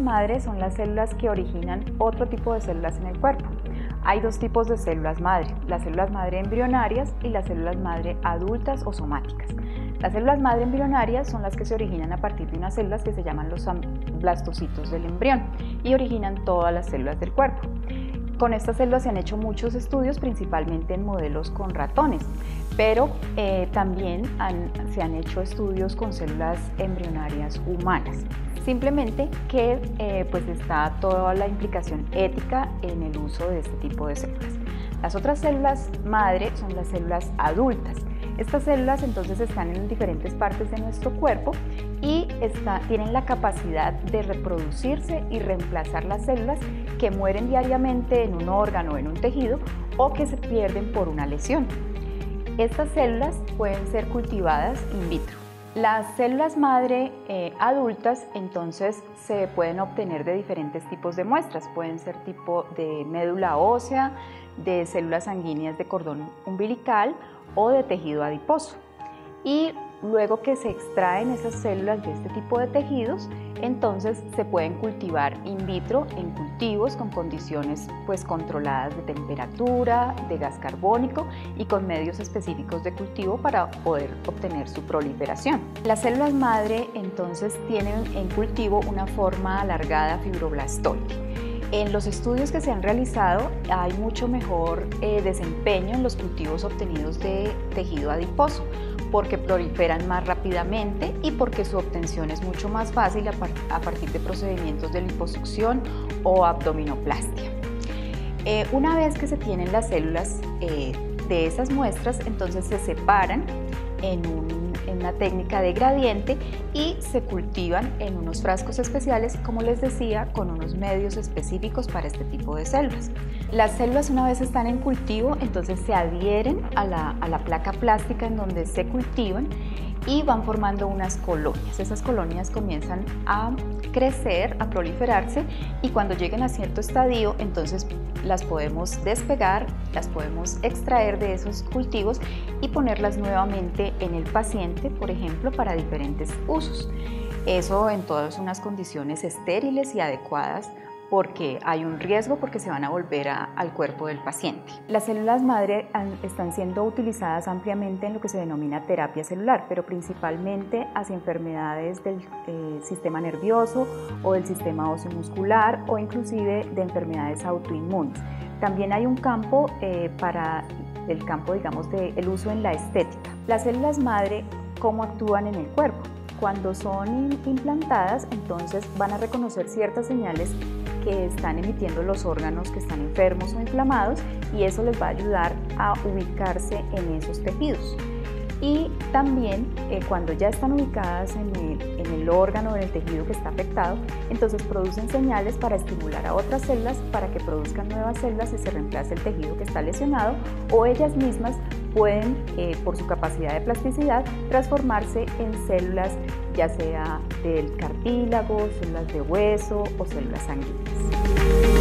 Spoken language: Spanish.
madre son las células que originan otro tipo de células en el cuerpo. Hay dos tipos de células madre, las células madre embrionarias y las células madre adultas o somáticas. Las células madre embrionarias son las que se originan a partir de unas células que se llaman los blastocitos del embrión y originan todas las células del cuerpo. Con estas células se han hecho muchos estudios, principalmente en modelos con ratones, pero eh, también se han hecho estudios con células embrionarias humanas. Simplemente que eh, pues está toda la implicación ética en el uso de este tipo de células. Las otras células madre son las células adultas estas células entonces están en diferentes partes de nuestro cuerpo y tienen la capacidad de reproducirse y reemplazar las células que mueren diariamente en un órgano en un tejido o que se pierden por una lesión. Estas células pueden ser cultivadas in vitro. Las células madre eh, adultas entonces se pueden obtener de diferentes tipos de muestras, pueden ser tipo de médula ósea, de células sanguíneas de cordón umbilical o de tejido adiposo. Y luego que se extraen esas células de este tipo de tejidos, entonces se pueden cultivar in vitro en cultivos con condiciones pues controladas de temperatura, de gas carbónico y con medios específicos de cultivo para poder obtener su proliferación. Las células madre entonces tienen en cultivo una forma alargada fibroblastoide en los estudios que se han realizado hay mucho mejor eh, desempeño en los cultivos obtenidos de tejido adiposo porque proliferan más rápidamente y porque su obtención es mucho más fácil a, partir de procedimientos de liposucción o abdominoplastia. Eh, una vez que se tienen las células eh, de esas muestras, entonces se separan en un una técnica de gradiente y se cultivan en unos frascos especiales, como les decía, con unos medios específicos para este tipo de células. Las células una vez están en cultivo, entonces se adhieren a la placa plástica en donde se cultivan y van formando unas colonias. Esas colonias comienzan a crecer, a proliferarse y cuando lleguen a cierto estadio, entonces las podemos despegar, las podemos extraer de esos cultivos y ponerlas nuevamente en el paciente, por ejemplo, para diferentes usos. Eso en todas unas condiciones estériles y adecuadas porque hay un riesgo porque se van a volver al cuerpo del paciente. Las células madre están siendo utilizadas ampliamente en lo que se denomina terapia celular, pero principalmente hacia enfermedades del eh, sistema nervioso o del sistema óseo muscular o inclusive de enfermedades autoinmunes. También hay un campo eh, para el campo, digamos, del uso en la estética. Las células madre, ¿cómo actúan en el cuerpo? Cuando son implantadas, entonces van a reconocer ciertas señales que están emitiendo los órganos que están enfermos o inflamados y eso les va a ayudar a ubicarse en esos tejidos. Y también eh, cuando ya están ubicadas en el, en el órgano o en el tejido que está afectado, entonces producen señales para estimular a otras células para que produzcan nuevas células y se reemplace el tejido que está lesionado o ellas mismas pueden, eh, por su capacidad de plasticidad, transformarse en células ya sea del cartílago, células de hueso o células sanguíneas.